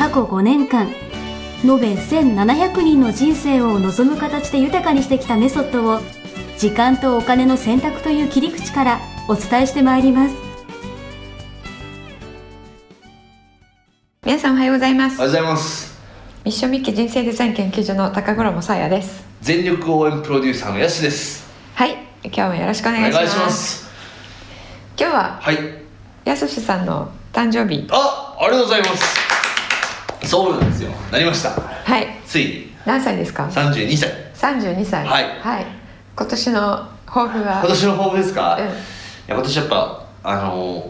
過去5年間延べ1700人の人生を望む形で豊かにしてきたメソッドを時間とお金の選択という切り口からお伝えしてまいります。皆さんおはようございます。おはようございます。ミッションミッキー人生デザイン研究所の高頃もさやです。全力応援プロデューサーのヤシです。はい。今日もよろしくおお願いします。ます。今日ははい。やすしさんの誕生日。あありがとうございますそうなんですよ。なりました。はい。ついに。何歳ですか？32歳。32歳。はい。今年の抱負は？今年の抱負ですか、うん。いや今年やっぱあの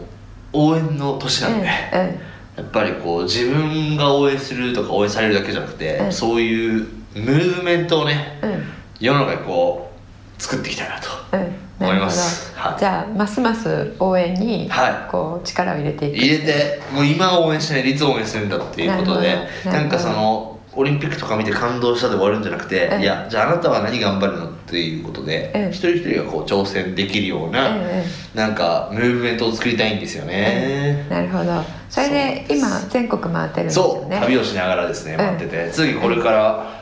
応援の年なんで、やっぱりこう自分が応援するとか応援されるだけじゃなくて、うん。そういうムーブメントをねうんうん。世の中にこう作っていきたいなと。うん思います。はい。じゃあますます応援にはい。こう力を入れていく。入れてもう今応援しないでいつ応援するんだっていうことでなんかそのオリンピックとか見て感動したで終わるんじゃなくて、うんいやじゃああなたは何頑張るのっていうことで、うん一人一人がこう挑戦できるような、なんかムーブメントを作りたいんですよね、なるほど。それで今全国回ってるんですよそう。ね旅をしながらですねん待ってて、次これから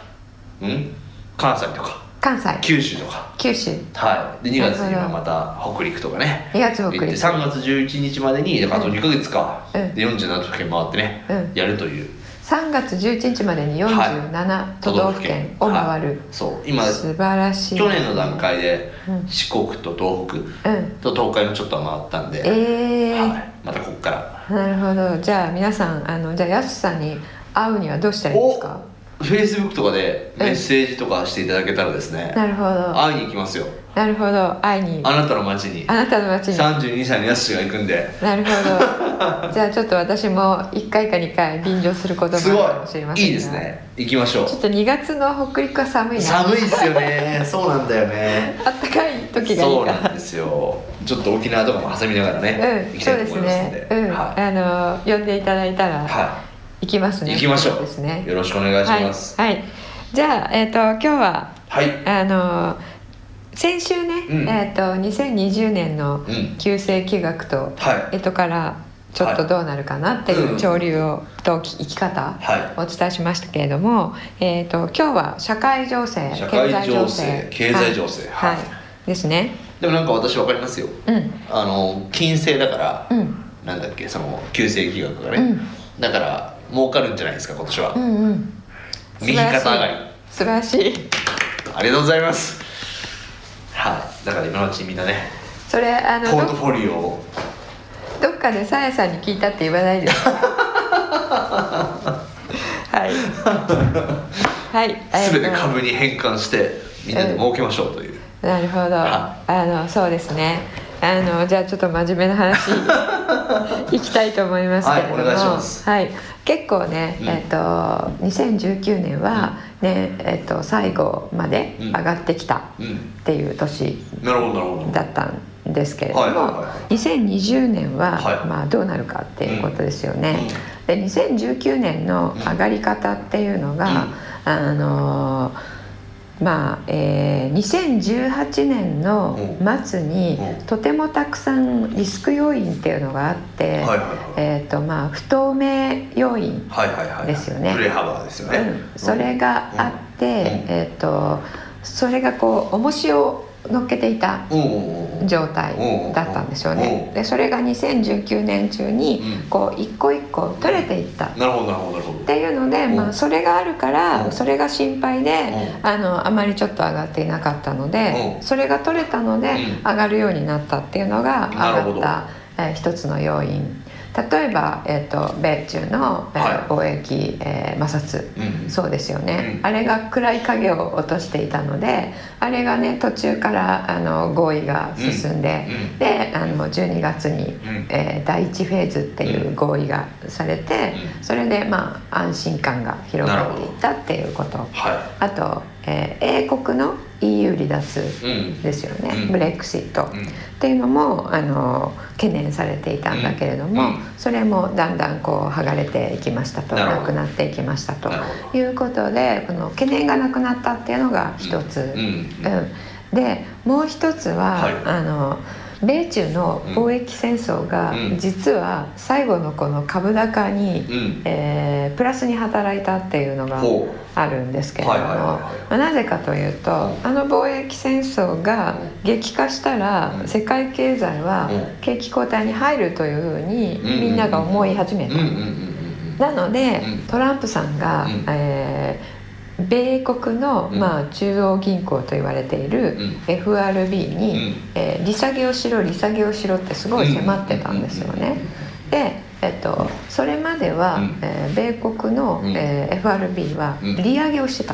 うん？関西とか関西。九州とか。九州。はい。で2月にはまた北陸とかね。2月北行って陸3月11日までにだからあと2ヶ月か、うん。で47都府県回ってね、うん。やるという。3月11日までに47都道府県を回る、はい。そう。今素晴らしい。去年の段階でうん。四国と東北うん。と東海もちょっとは回ったんで、えー。はい、またここから。なるほど。じゃあ皆さんあのじゃあやすさんに会うにはどうしたらいいですか？フェイスブックとかでメッセージとかしていただけたらですねなるほど。会いに行きますよ。なるほど。会いに。あなたの街に。あなたの町に。32歳のやすしが行くんで。なるほど。じゃあちょっと私も1回か2回便乗することもあすごるかもしれませんが。い。いいですね。行きましょちょっと2月の北陸は寒いな。う寒いっすよね。そうなんだよね。あったかい時がいいそうなんですよ。ちょっと沖縄とかも挟みながらね、うん、行きたいとそうです思いますんでね。うん、はあの呼んでいただいたら。い、は行きますね。行きましょう。ですね。よろしくお願いします。はい。はい。じゃあえっ、と今日ははい、あの先週ね、うん。えっ、と2020年のうん。旧世紀学とはい。えとからちょっとどうなるかなっていう潮流をと生き方はをお伝えしましたけれども、えっ、と今日は社会情勢、社会情勢経済情勢。はい、はい。はい。ですね。でもなんか私わかりますよ。うん。あの金星だから、うん。なんだっけその旧世紀学がね、うん。だから儲かるんじゃないですか今年は、うんうん。右肩上がり。素晴らしい。ありがとうございます。はい。だから今のうちにみんなねそれあのどポートフォリオを。どっかでさやさんに聞いたって言わないで はい。はい。全て株に変換してみんなで儲けましょうという、なるほど。はあのそうですねあのじゃあちょっと真面目な話 いきたいと思いますけれども、はいお願いします。はい。結構ね、うん。えっ、と2019年はね、えっ、と最後まで上がってきたっうん。ていう年だったんですけれども、はいはいは2020年は、はい。まあ、どうなるかっていうことですよね。で2019年の上がり方っていうのが、あのまあえー2018年の末にうん。とてもたくさんリスク要因っていうのがあって、えーとまあ、不透明要因はいはいはいですよね。それがあって、えー、とそれがこう重しを乗っけていた状態だったんですよね。でそれが2019年中にうん。こう一個一個取れていった。っなるほどなるほどなるほど。ていうので、うん。まあ、それがあるからうん。それが心配でうあのあまりちょっと上がっていなかったのでうん。それが取れたのでうん。上がるようになったっていうのが上がったえー、一つの要因例えば、えーと、米中の、えー、貿易、えー、摩擦、うん、そうですよね、うん、あれが暗い影を落としていたのであれがね途中からあの合意が進んで、うん、であの12月に、えー、第1フェーズっていう合意がされて、それでまあ安心感が広がっていったっていうこと、はい、あと、えー、英国の EU 離脱ですよね、ブレクシット、っていうのもあの懸念されていたんだけれども、それもだんだんこう剥がれていきましたとなくなっていきましたということでこの懸念がなくなったっていうのが一つ、うん。でもう一つは、はい、あの米中の貿易戦争が実は最後のこの株高に、うん、えー、プラスに働いたっていうのがあるんですけれどもなぜかというとあの貿易戦争が激化したら世界経済は景気後退に入るというふうにみんなが思い始めた。なのでトランプさんが、えー米国の、まあ、中央銀行と言われている FRB に、えー、利下げをしろ利下げをしろってすごい迫ってたんですよね。でえっと、それまでは、うん、えー、米国の、うん、えー、FRB は利上げをしてた、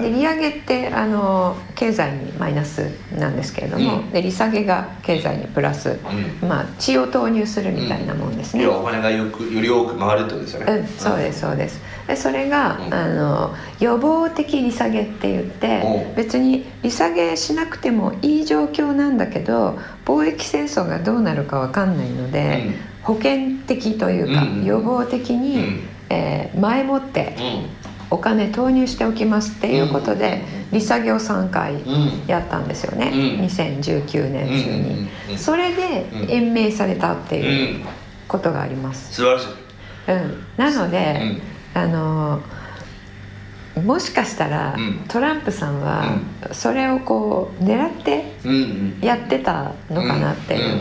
で利上げってあの経済にマイナスなんですけれども、うん、で利下げが経済にプラス、まあ血を投入するみたいなもんですね、お金がよくより多く回るってことですよね、うん、そうですそうですでそれが、あの予防的利下げって言って別に利下げしなくてもいい状況なんだけど貿易戦争がどうなるか分かんないので、保険的というか、予防的に、えー、前もってお金投入しておきますっていうことで、利下げを3回やったんですよね、うん、2019年中に、それで延命されたっていうことがあります、素晴らしい、うん、なので、あのもしかしたら、トランプさんはそれをこう狙ってやってたのかなっていう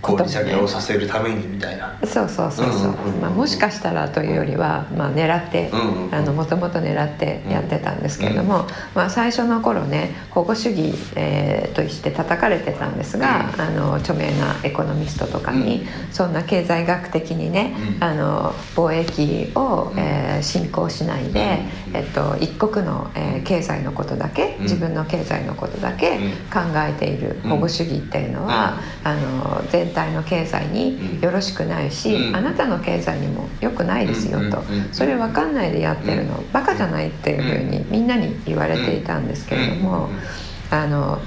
こう利下げをさせるためにみたいな。そうそうそうそう,、まあ、もしかしたらというよりは、まあ、狙ってもともと狙ってやってたんですけれども、まあ、最初の頃ね保護主義、えー、として叩かれてたんですが、あの著名なエコノミストとかに、そんな経済学的にね、あの貿易を、えー、進行しないで、えっと、一国の、えー、経済のことだけ自分の経済のことだけ考えている保護主義っていうのは、あの全全体の経済によろしくないし、うん、あなたの経済にも良くないですよと、それ分かんないでやってるのバカじゃないっていうふうにみんなに言われていたんですけれどもあの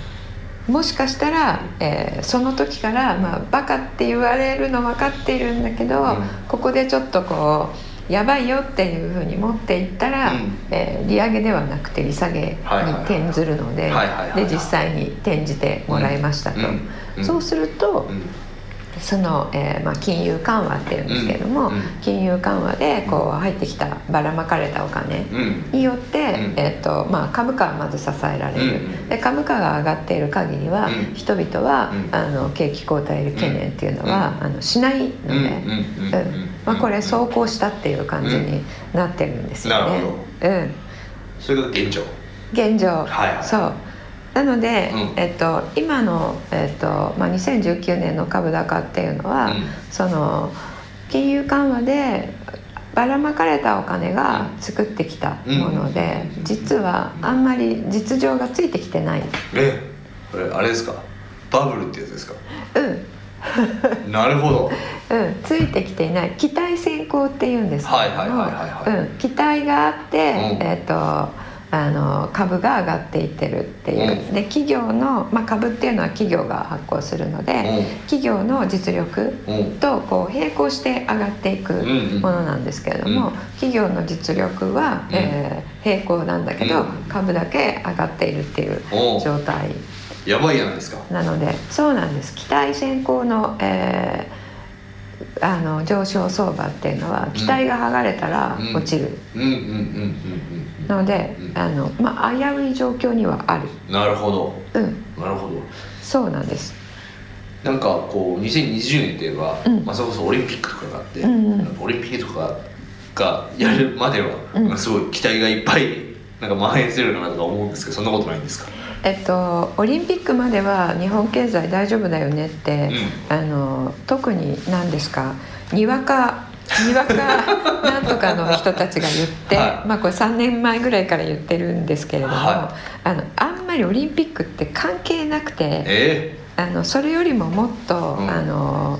もしかしたら、えー、その時から、まあ、バカって言われるの分かっているんだけど、ここでちょっとこうやばいよっていうふうに持っていったら、うん、えー、利上げではなくて利下げに転ずるのでで実際に転じてもらいましたと、うん、そうすると、うんその、えーまあ、金融緩和っていうんですけれども、うん、金融緩和でこう入ってきたばらまかれたお金によって、うん、えーとまあ、株価はまず支えられる、うん、で株価が上がっている限りは、人々は、あの景気後退懸念っていうのは、あのしないので、まあ、これ走行したっていう感じになってるんですよね。うん、それが現状。現状、はい、そうなので、うん、えっと、今の、えっとまあ、2019年の株高っていうのは、うん、その金融緩和でばらまかれたお金が作ってきたもので、うん、実はあんまり実情がついてきてない。えこれあれですか？バブルってやつですか？うん。なるほど、うん、ついてきていない。期待先行っていうんですけども期待があって、えっとあの株が上がっていってるっていう、で企業の、まあ、株っていうのは企業が発行するので、企業の実力とこう並行して上がっていくものなんですけれども、企業の実力は、えー、並行なんだけど、株だけ上がっているっていう状態。やばいやないですか。なのでそうなんです。期待先行の、えーあの上昇相場っていうのは期待が剥がれたら落ちる。のであの、まあ、危うい状況にはある。なるほど、うん、なるほど。そうなんです。なんかこう2020年といえば、うん、まあ、それこそオリンピックとかがあって、うんうん、オリンピックとかがやるまでは、うん、すごい期待がいっぱいなんか蔓延するのかなとか思うんですけどそんなことないんですか？えっと、オリンピックまでは日本経済大丈夫だよねって、うん、あの特に何ですかにわかにわか なんとかの人たちが言って、はい、まあこれ3年前ぐらいから言ってるんですけれども、はい、あのあんまりオリンピックって関係なくて、えー、あのそれよりももっと、うん、あの。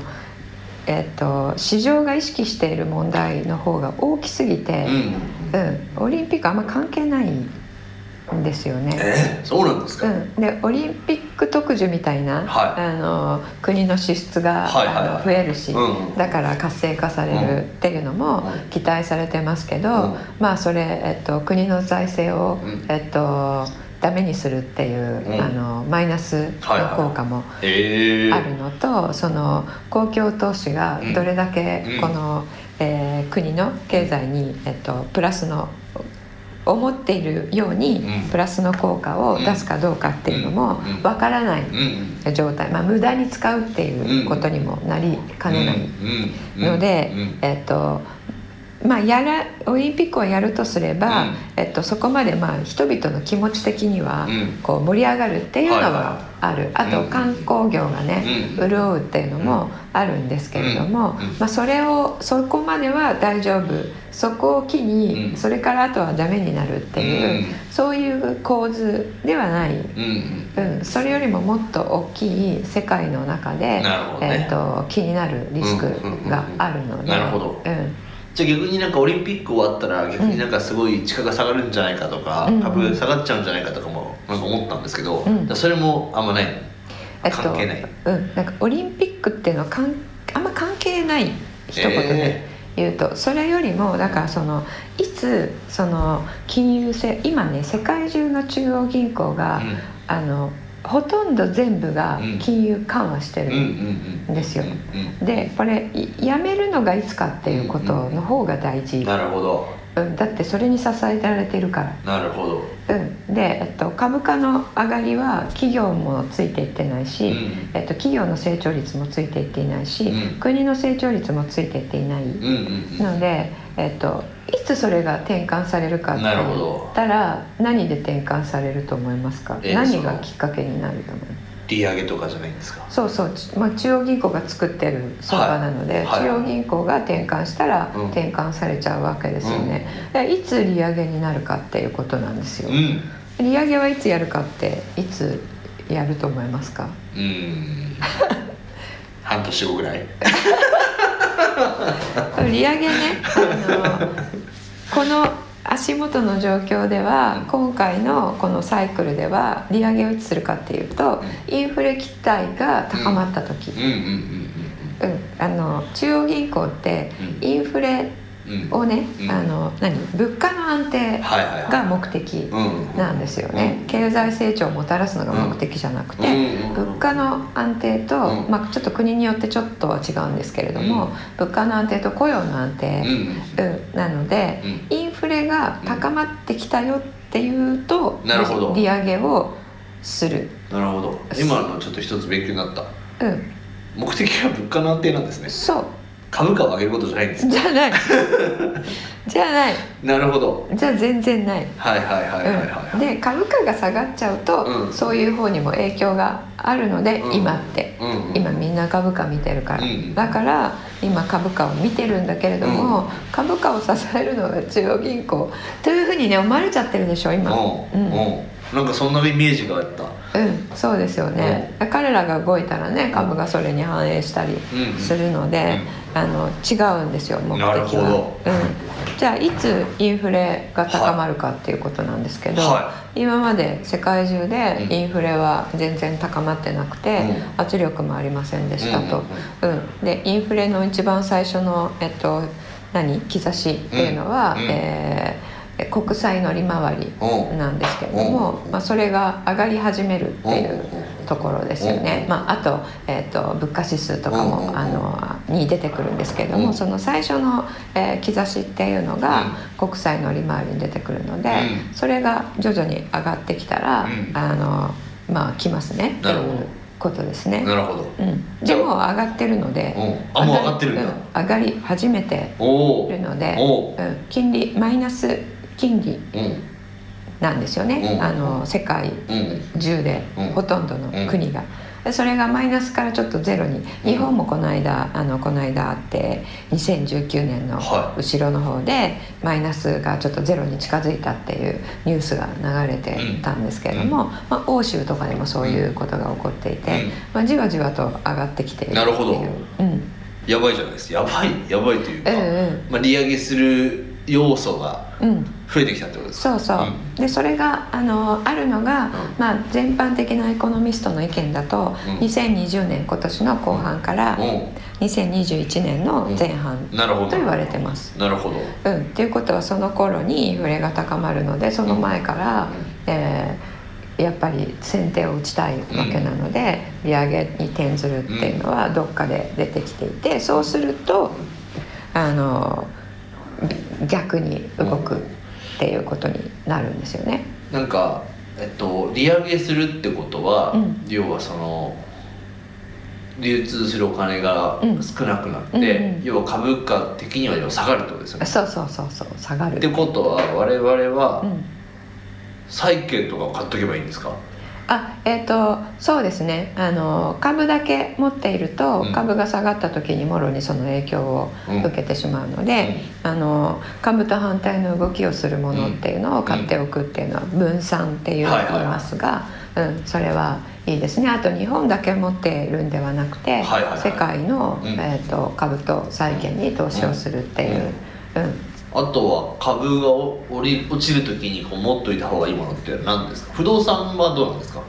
えっと、市場が意識している問題の方が大きすぎて、うん、うん、オリンピックあんま関係ないんですよね。えー、そうなんですか、うん、でオリンピック特需みたいな、はい、あの国の支出が、はいはいはい、あの増えるし、うん、だから活性化されるっていうのも期待されてますけど、うん、まあそれ、えっと、国の財政を、えっとダメにするっていう、うん、あのマイナスの効果もあるのと、はいはいその公共投資がどれだけこの、うん、えー、国の経済に、えっと、プラスの思っているようにプラスの効果を出すかどうかっていうのもわからない状態、まあ、無駄に使うっていうことにもなりかねないので、えっとまあ、やらオリンピックをやるとすれば、うん、えっと、そこまでまあ人々の気持ち的にはこう盛り上がるっていうのはある、あと観光業がね、潤うっていうのもあるんですけれども、まあ、それをそこまでは大丈夫。そこを機にそれからあとはダメになるっていう、そういう構図ではない、うん。それよりももっと大きい世界の中で、ね、えっと、気になるリスクがあるので。なるほど、うんじゃあ逆になんかオリンピック終わったら逆になんかすごい地価が下がるんじゃないかとか、うん、株下がっちゃうんじゃないかとかもなんか思ったんですけど、うん、それもあんまない。関係ない、うん、なんかオリンピックっていうのはかんあんま関係ない一言で言うと、えー、それよりもだからそのいつその金融性今ね世界中の中央銀行が、うん、あのほとんど全部が金融緩和してるんですよ。でこれやめるのがいつかっていうことの方が大事。なるほど。うん、だってそれに支えられてるから。なるほど、うん、で、えっと、株価の上がりは企業もついていってないし、うん、えっと、企業の成長率もついていっていないし、うん、国の成長率もついていっていない、ので、えっと、いつそれが転換されるかって言ったら何で転換されると思いますか、えー、何がきっかけになると思います？利上げとかじゃないんですか。そうそう、まあ、中央銀行が作ってる相場なので、はい、中央銀行が転換したら転換されちゃうわけですよね、うん、いつ利上げになるかっていうことなんですよ、うん、利上げはいつやるかっていつやると思いますか？うん。半年後ぐらい。利上げねあのこの足元の状況では今回のこのサイクルでは利上げをいつするかっていうとインフレ期待が高まった時。中央銀行ってインフレをね、うん、あの何？物価の安定が目的なんですよね、経済成長をもたらすのが目的じゃなくて、物価の安定と、まあ、ちょっと国によってちょっとは違うんですけれども、物価の安定と雇用の安定、なので、インフレが高まってきたよっていうと、利上げをする。なるほど。今のちょっと一つ勉強になった。うん。目的は物価の安定なんですね。そう株価を上げることじゃないんですじゃない。じゃない。なるほど。じゃあ全然ない。はいはいはいはい、はい、で株価が下がっちゃうと、うん、そういう方にも影響があるので、うん、今って、うん、今みんな株価見てるから、だから今株価を見てるんだけれども、株価を支えるのが中央銀行というふうにね思われちゃってるでしょ今。う。んなんかそんなイメージがあった。うんそうですよね、うん、彼らが動いたらね株がそれに反映したりするので、うん、あの違うんですよ目的は、うん、じゃあいつインフレが高まるかっていうことなんですけど、はい、今まで世界中でインフレは全然高まってなくて、圧力もありませんでしたと、うんでインフレの一番最初のえっと何？兆しっていうのは、うん、えー国債の利回りなんですけれども、まあ、それが上がり始めるっていうところですよね、まあ、あと,、えーと、物価指数とかもあのに出てくるんですけれどもその最初の、えー、兆しっていうのが国債の利回りに出てくるのでそれが徐々に上がってきたらあのまあ来ますねっていうことですね。なるほど、うん、でも上がってるのであもう上がってるんだ、上がり始めているので、うん、金利マイナス金利なんですよね、うん。あの世界うん。中でうん。ほとんどの国が。でそれがマイナスからちょっとゼロに日本もこの間あのこの間あって2019年のはい。後ろの方でマイナスがちょっとゼロに近づいたっていうニュースが流れてたんですけれども、まあ、欧州とかでもそういうことが起こっていて、うん。まあ、じわじわと上がってきているっていう。なるほど。うん。やばいじゃないです。かやばいやばいというか、うんうん。まあ、利上げする要素がうん増えてきたってことですか？そうそう、ん。でそれがあのあるのが、うん。まあ、全般的なエコノミストの意見だと、うん。2020年今年の後半からう2021年の前半んなるほど。と言われてます。なるほど。うん、っていうことはその頃にインフレが高まるのでその前から、えーやっぱり先手を打ちたいわけなので、利上げに転ずるっていうのはどっかで出てきていてそうするとあの逆に動くっていうことになるんですよね。なんか、えっと、利上げするってことは、うん要はその流通するお金がうん少なくなって、うんうん要は株価的には要は下がるってことですよね。そうそうそうそう下がる。ってことは我々はうん債券とかを買っとけばいいんですか、あえー、とそうですね。あの株だけ持っていると、うん。株が下がった時にもろにその影響をうん。受けてしまうので、あの株と反対の動きをするものっていうのを買っておくっていうのは分散っていうはいはい。言いますが、うん、それはいいですね。あと日本だけ持っているんではなくて、世界の、うん。えー、と株と債券に投資をするっていう。うんあとは株が落り落ちる時にこう持っといた方がいいものって何ですか？不動産はどうなんですか？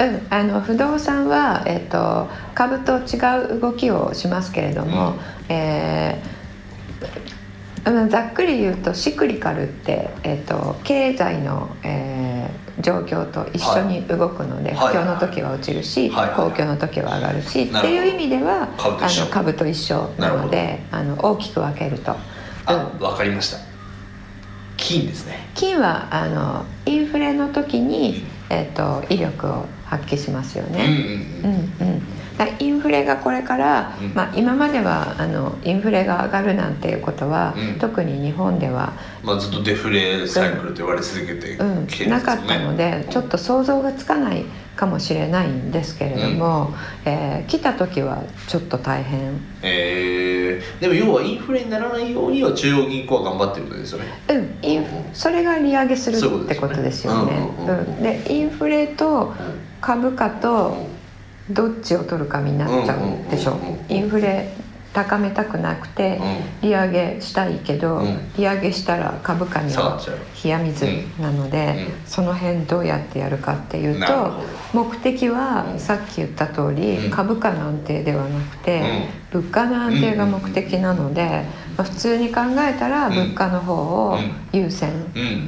うん、あの不動産は、えっと株と違う動きをしますけれども、えーうんざっくり言うとシクリカルって、えっと経済の、えー状況と一緒に動くので、はい。不況の時は落ちるし、はい。はい。好況の時は上がるし、なるほど。っていう意味では株と一緒。あの株と一緒なのであの大きく分けると。あうんわかりました。金ですね。金はあのインフレの時に、えっと威力を発揮しますよね。うんうんうん。うんうん、インフレがこれから、うん。まあ、今まではあのインフレが上がるなんていうことは、うん。特に日本では、まあずっとデフレサイクルと言われ続けてうん。なかったのでちょっと想像がつかないかもしれないんですけれども、えー来た時はちょっと大変。えー、でも要はインフレにならないようには中央銀行は頑張ってるってことですよね。うん、インそれが利上げするってことですよね。でインフレと株価とどっちを取るかになっちゃうでしょう。インフレ高めたくなくてう利上げしたいけど、うん。利上げしたら株価には冷や水なので、その辺どうやってやるかっていうと目的はうん。さっき言った通り、うん。株価の安定ではなくて、物価の安定が目的なので、まあ、普通に考えたらうん。物価の方を優先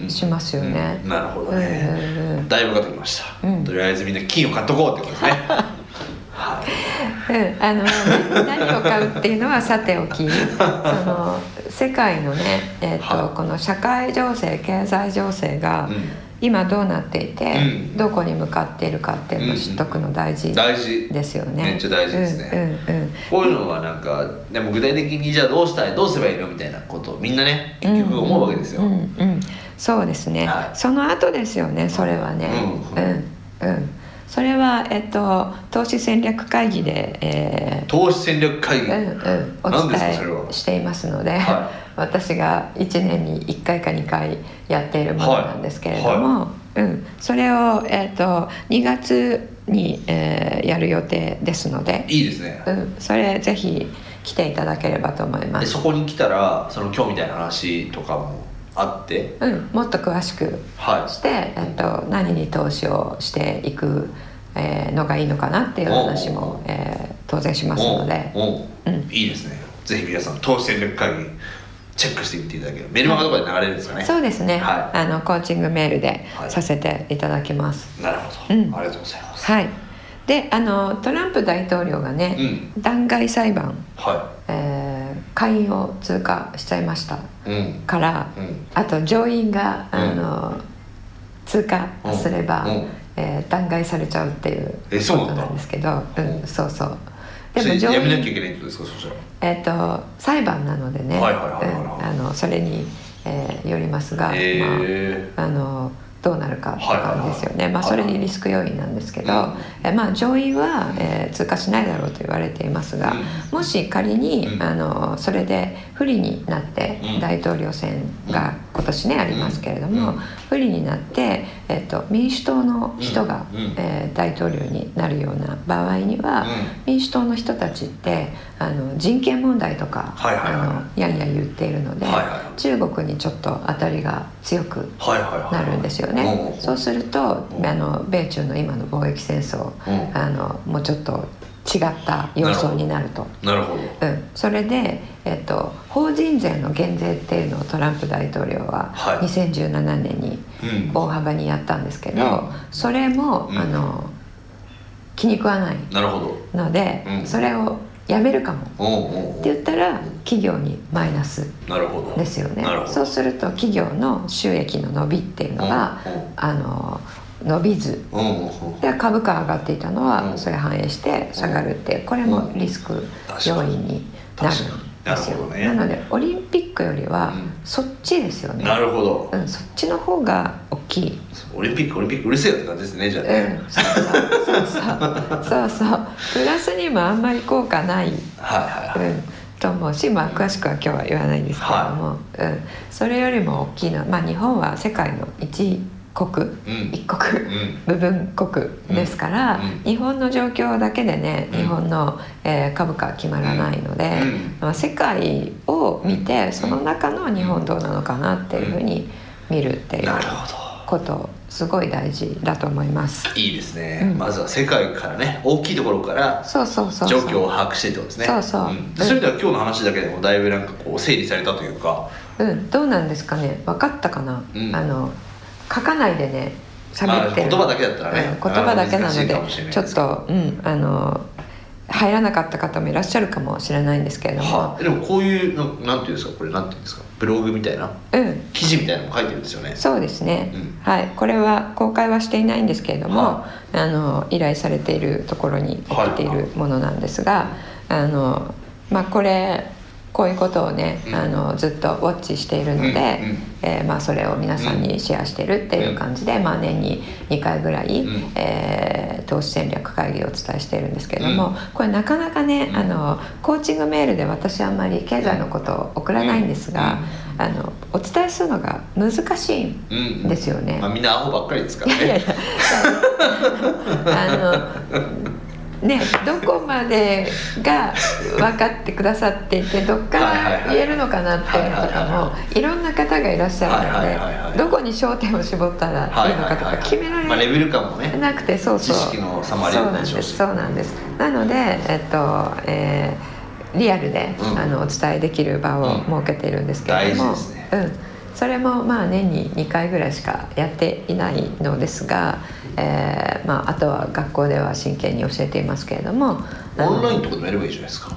しますよね。うん。なるほどうん。ね、だいぶ分かってきました、うん。とりあえずみんな金を買っとこうってことですね。はいうん、あの何を買うっていうのはさておき。その世界のね、えーとはいこの社会情勢経済情勢がうん。今どうなっていて、うん。どこに向かっているかっていうのを知っとくの大事大事。ですよね。めっちゃ大事ですね。うんうんうん。こういうのはなんかでも具体的にじゃあどうしたいどうすればいいのみたいなことをみんなね結局思うわけですよ、うんうんうん。そうですね、はい。その後ですよねそれはね。ううん。んうんそれは、えっと、投資戦略会議で、え投資戦略会議、ーうんうん、お伝えしていますので、は 私が1年に1回か2回やっているものなんですけれども、うん、それを、えっと2月に、えーやる予定ですので、いいですね。うん、それぜひ来ていただければと思いま。ですそこに来たらその今日みたいな話とかもあって？うん、もっと詳しくはして、えっと、何に投資をしていく、えーのがいいのかなっていう話も、えー当然しいますので、おうん。いいですね。ぜひ皆さん投資戦略会議チェックしてみていただければ。メルマガとかで流れるんですかね？そうですね、はあのコーチングメールではい。させていただきます。なるほど、うん。ありがとうございます。はい、であのトランプ大統領がね、弾劾裁判、はえー下院を通過しちゃいました。いうんから、うんあと上院がうんあの、通過すれば、えー弾劾されちゃうっていうことなんですけど、ううん。ん、そうそう。それ上院やめなきゃいけないってことですか？そしたら。えっ、と裁判なのでねそれに、えーよりますが、まあ、あのどうなるかって感じですよね、まあ、それリスク要因なんですけど、うんえまあ、上院は、えー通過しないだろうと言われていますが、うもし仮に、うん。あのそれで不利になって、うん。大統領選が今年ねありますけれども、うん。不利になって、えっと民主党の人が、えー大統領になるような場合には、うん。民主党の人たちってあの人権問題とか、あのやんや言っているので、中国にちょっと当たりが強くなるんですよね。うん。そうするとうん。あの米中の今の貿易戦争うん。あのもうちょっと違った様相になると。なるほど。うん、それで、えっと、法人税の減税っていうのをトランプ大統領ははい。2017年にうん。大幅にやったんですけど、うん。それも、うん。あの気に食わないなるほど。ので、うん。それをやめるかも。おうおう。って言ったら企業にマイナスなるほど。ですよね。そうすると企業の収益の伸びっていうのが、うんうん。あの伸びず。うんうんうん。で株価上がっていたのうん。はそれ反映して下がるってこれもリスク要因になるんですよ。なね。なのでオリンピックよりはうん。そっちですよね、なるほど。うん、そっちの方が大き。いオリンピックオリンピックうるせえよって感じですねじゃあうね。うそうそうそう。そうそう。プラスにもあんまり効果ない、はいはいはい。うん、と思うし、まあ、詳しくは今日は言わないんですけれども、うん、それよりも大きいの。は、まあ、日本は世界の一国。うん。一国。うん。部分国ですから、うん。うん。日本の状況だけでね、うん。日本の、えー株価は決まらないので、うん。まあ、世界を見てその中の日本どうなのかなっていうふうに見るっていう。なるほことすごい大事だと思います。どいいですね、うん。まずは世界からね大きいところからそうそうそう状そう。況を把握してってことですね。そうそう。ん。でそれでは今日の話だけでもだいぶなんかこう整理されたというか。うん、どうなんですかね。分かったかな、うん。あの書かないでね喋って言葉だけだったらね。うん。言葉だけなのでちょっと、うん、あの入らなかった方もいらっしゃるかもしれないんですけれども、はでもこういうのなんていうんですかこれなんていうんですかブログみたいなうん。記事みたいなのも書いてるんですよね。そうですね、うん。はい。これは公開はしていないんですけれども、はあの依頼されているところに送っているものなんですが、あのまあこれこういうことをね、うん。あのずっとウォッチしているので、うんうん。えーまあ、それを皆さんにシェアしてるっていう感じで、まあ、年に2回ぐらい、うん。えー投資戦略会議をお伝えしているんですけれども、うん。これなかなかね、うん。あのコーチングメールで私あんまり経済のことを送らないんですが、あのお伝えするのが難しいんですよね。まあ、みんなアホばっかりですからね。いやいや。あのねどこまでが分かってくださっていてどっから言えるのかなっていうのとかもいろんな方がいらっしゃるのでどこに焦点を絞ったらいいのかとか決めらまあ、レれベル感もねなくてそうそう。知識の差もありそうなんですそうなんです。なのでえっとえーリアルで、うん。あのお伝えできる場を設けているんですけれども、大事ですね。うん、それもまあ年に2回ぐらいしかやっていないのですが、えーまあ、あとは学校では真剣に教えていますけれどもオンラインとかでもやればいいじゃないですか。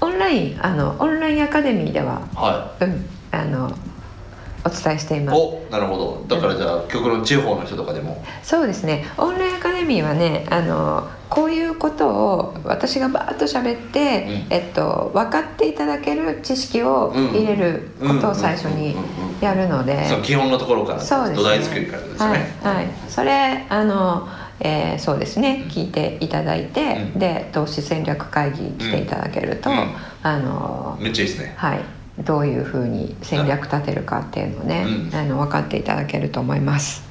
オンラインあのオンラインアカデミーでは、はうん、あのお伝えしていいます。おなるほど。だからじゃあ極論地方の人とかでも。そうですね。オンラインアカデミーはねあのこういうことを私がバーッと喋って、うん。えっと、分かっていただける知識を入れることを最初にやるので。基本のところからそうですね。土台作りからですね。はい、はい、それあの、えーそうですね。聞いていただいて、うん。で投資戦略会議来ていただけると、うん。あのめっちゃいいですね。はいどういうふうに戦略立てるかっていうのをね、うん。あの分かっていただけると思います。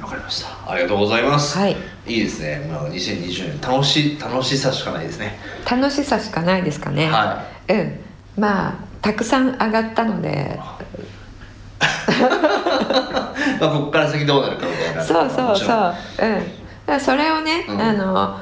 わかりました。ありがとうございます、はい。いいですね、まあ、2020年楽し楽しさしかないですね。楽しさしかないですかね、はうん。まあたくさん上がったので。い、まあ、ここから先どうなるかみたいな。そうそうそう。うん。だからそれをね、うん。あの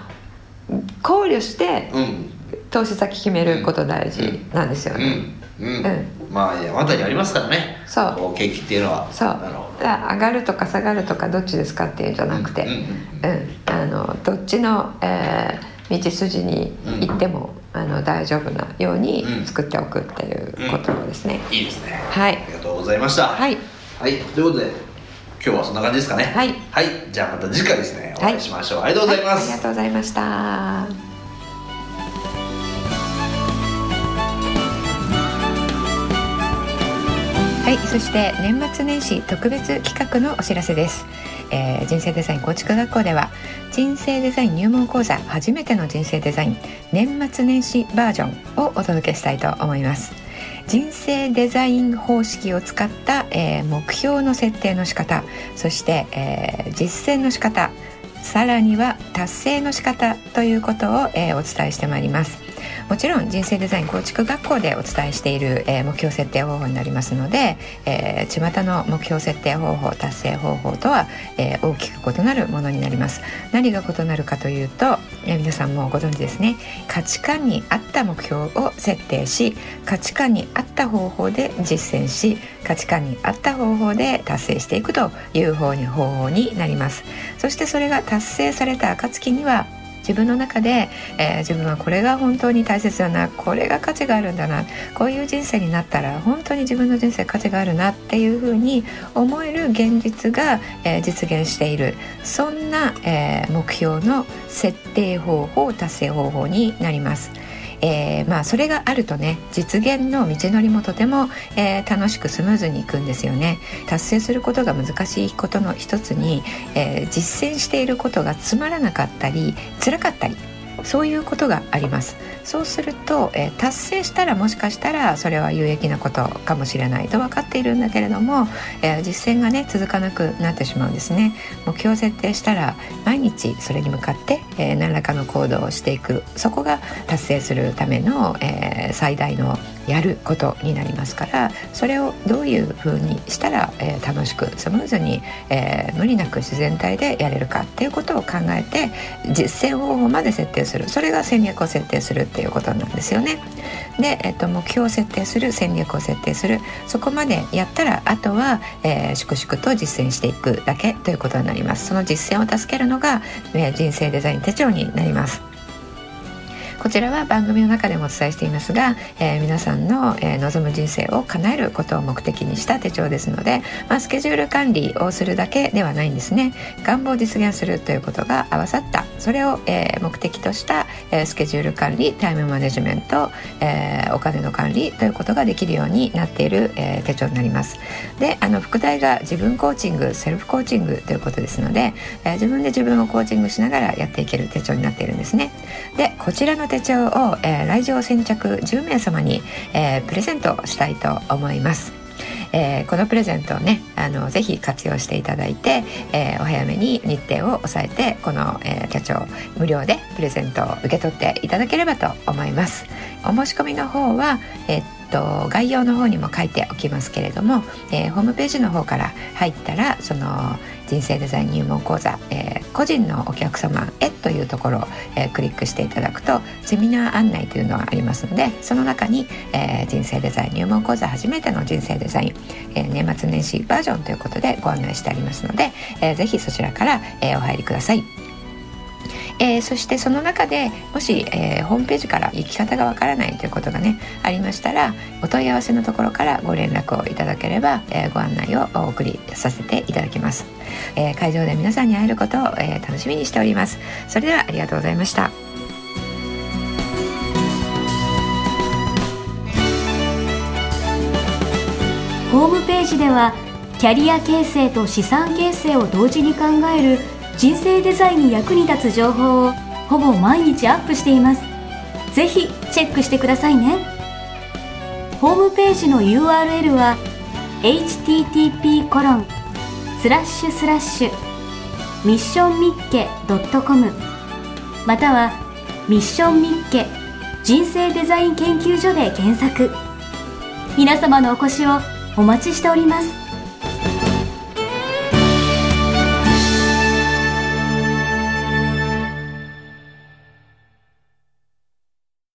考慮してうん。投資先決めること大事なんですよね、うん。うん、うまあ山にありますからね。そう。景気っていうのは。そう。なるほだから上がるとか下がるとかどっちですかっていうんじゃなくて、うんうんうん。あのどっちの、えー道筋に行っても、あの大丈夫なようにうん。作っておくっていうことですね、どいいですね。はい。ありがとうございました。はい。はい、ということで今日はそんな感じですかね。はい。はい、じゃあまた次回ですね。おはい会いしましょう、ありがとうございます、はありがとうございましたそして年末年始特別企画のお知らせです、えー、人生デザイン構築学校では人生デザイン入門講座初めての人生デザイン年末年始バージョンをお届けしたいと思います。人生デザイン方式を使った、えー、目標の設定の仕方そして、えー、実践の仕方さらには達成の仕方ということを、えー、お伝えしてまいります。もちろん人生デザイン構築学校でお伝えしている、えー、目標設定方法になりますので、えー、巷の目標設定方法達成方法とは、えー、大きく異なるものになります。何が異なるかというと、えー、皆さんもご存知ですね。価値観に合った目標を設定し価値観に合った方法で実践し価値観に合った方法で達成していくという方に方法になります。そしてそれが達成された暁には自分の中で、えー、自分はこれが本当に大切だなこれが価値があるんだなこういう人生になったら本当に自分の人生価値があるなっていうふうに思える現実が、えー、実現しているそんな、えー、目標の設定方法達成方法になります。えー、まあそれがあるとね実現の道のりもとても、えー、楽しくスムーズにいくんですよね。達成することが難しいことの一つに、えー、実践していることがつまらなかったり辛かったりそういうことがあります。そうすると、えー、達成したらもしかしたらそれは有益なことかもしれないと分かっているんだけれども、えー、実践がね続かなくなってしまうんですね。目標設定したら毎日それに向かって、えー、何らかの行動をしていく。そこが達成するための、え最大のやることになりますからそれをどういうふうにしたら、えー、楽しくスムーズに、えー、無理なく自然体でやれるかっていうことを考えて実践方法まで設定する。するそれが戦略を設定するっていうことなんですよね。で、えっと、目標を設定する戦略を設定するそこまでやったらあとは、えー、粛々と実践していくだけということになります。その実践を助けるのが、えー、人生デザイン手帳になります。こちらは番組の中でもお伝えしていますが、えー、皆さんの、えー、望む人生を叶えることを目的にした手帳ですので、まあ、スケジュール管理をするだけではないんですね。願望を実現するということが合わさった。それを、えー、目的とした、えスケジュール管理タイムマネジメント、えお金の管理ということができるようになっている、え手帳になります。であの副題が自分コーチングセルフコーチングということですので、え自分で自分をコーチングしながらやっていける手帳になっているんですね。でこちらの手帳を、えー、来場先着10名様に、えー、プレゼントしたいと思います。えー、このプレゼントをねあのぜひ活用していただいて、えー、お早めに日程を押さえてこの、えー、手帳無料でプレゼントを受け取っていただければと思いますお申し込みの方は、えっと概要の方にも書いておきますけれども、えホームページの方から入ったらその人生デザイン入門講座、えー、個人のお客様へというところを、えー、クリックしていただくとセミナー案内というのがありますのでその中に、えー、人生デザイン入門講座初めての人生デザイン、え年末年始バージョンということでご案内してありますので、えー、ぜひそちらから、えお入りください。えー、そしてその中でもし、えー、ホームページから行き方がわからないということがねありましたらお問い合わせのところからご連絡をいただければ、えー、ご案内をお送りさせていただきます、え会場で皆さんに会えることを、え楽しみにしております。それではありがとうございました。ホームページではキャリア形成と資産形成を同時に考える人生デザインに役に立つ情報をほぼ毎日アップしています。ぜひチェックしてくださいね。ホームページの URL は http コロンスラッシュスラッシュミッションミッケ .com またはミッションミッケ人生デザイン研究所で検索。皆様のお越しをお待ちしております。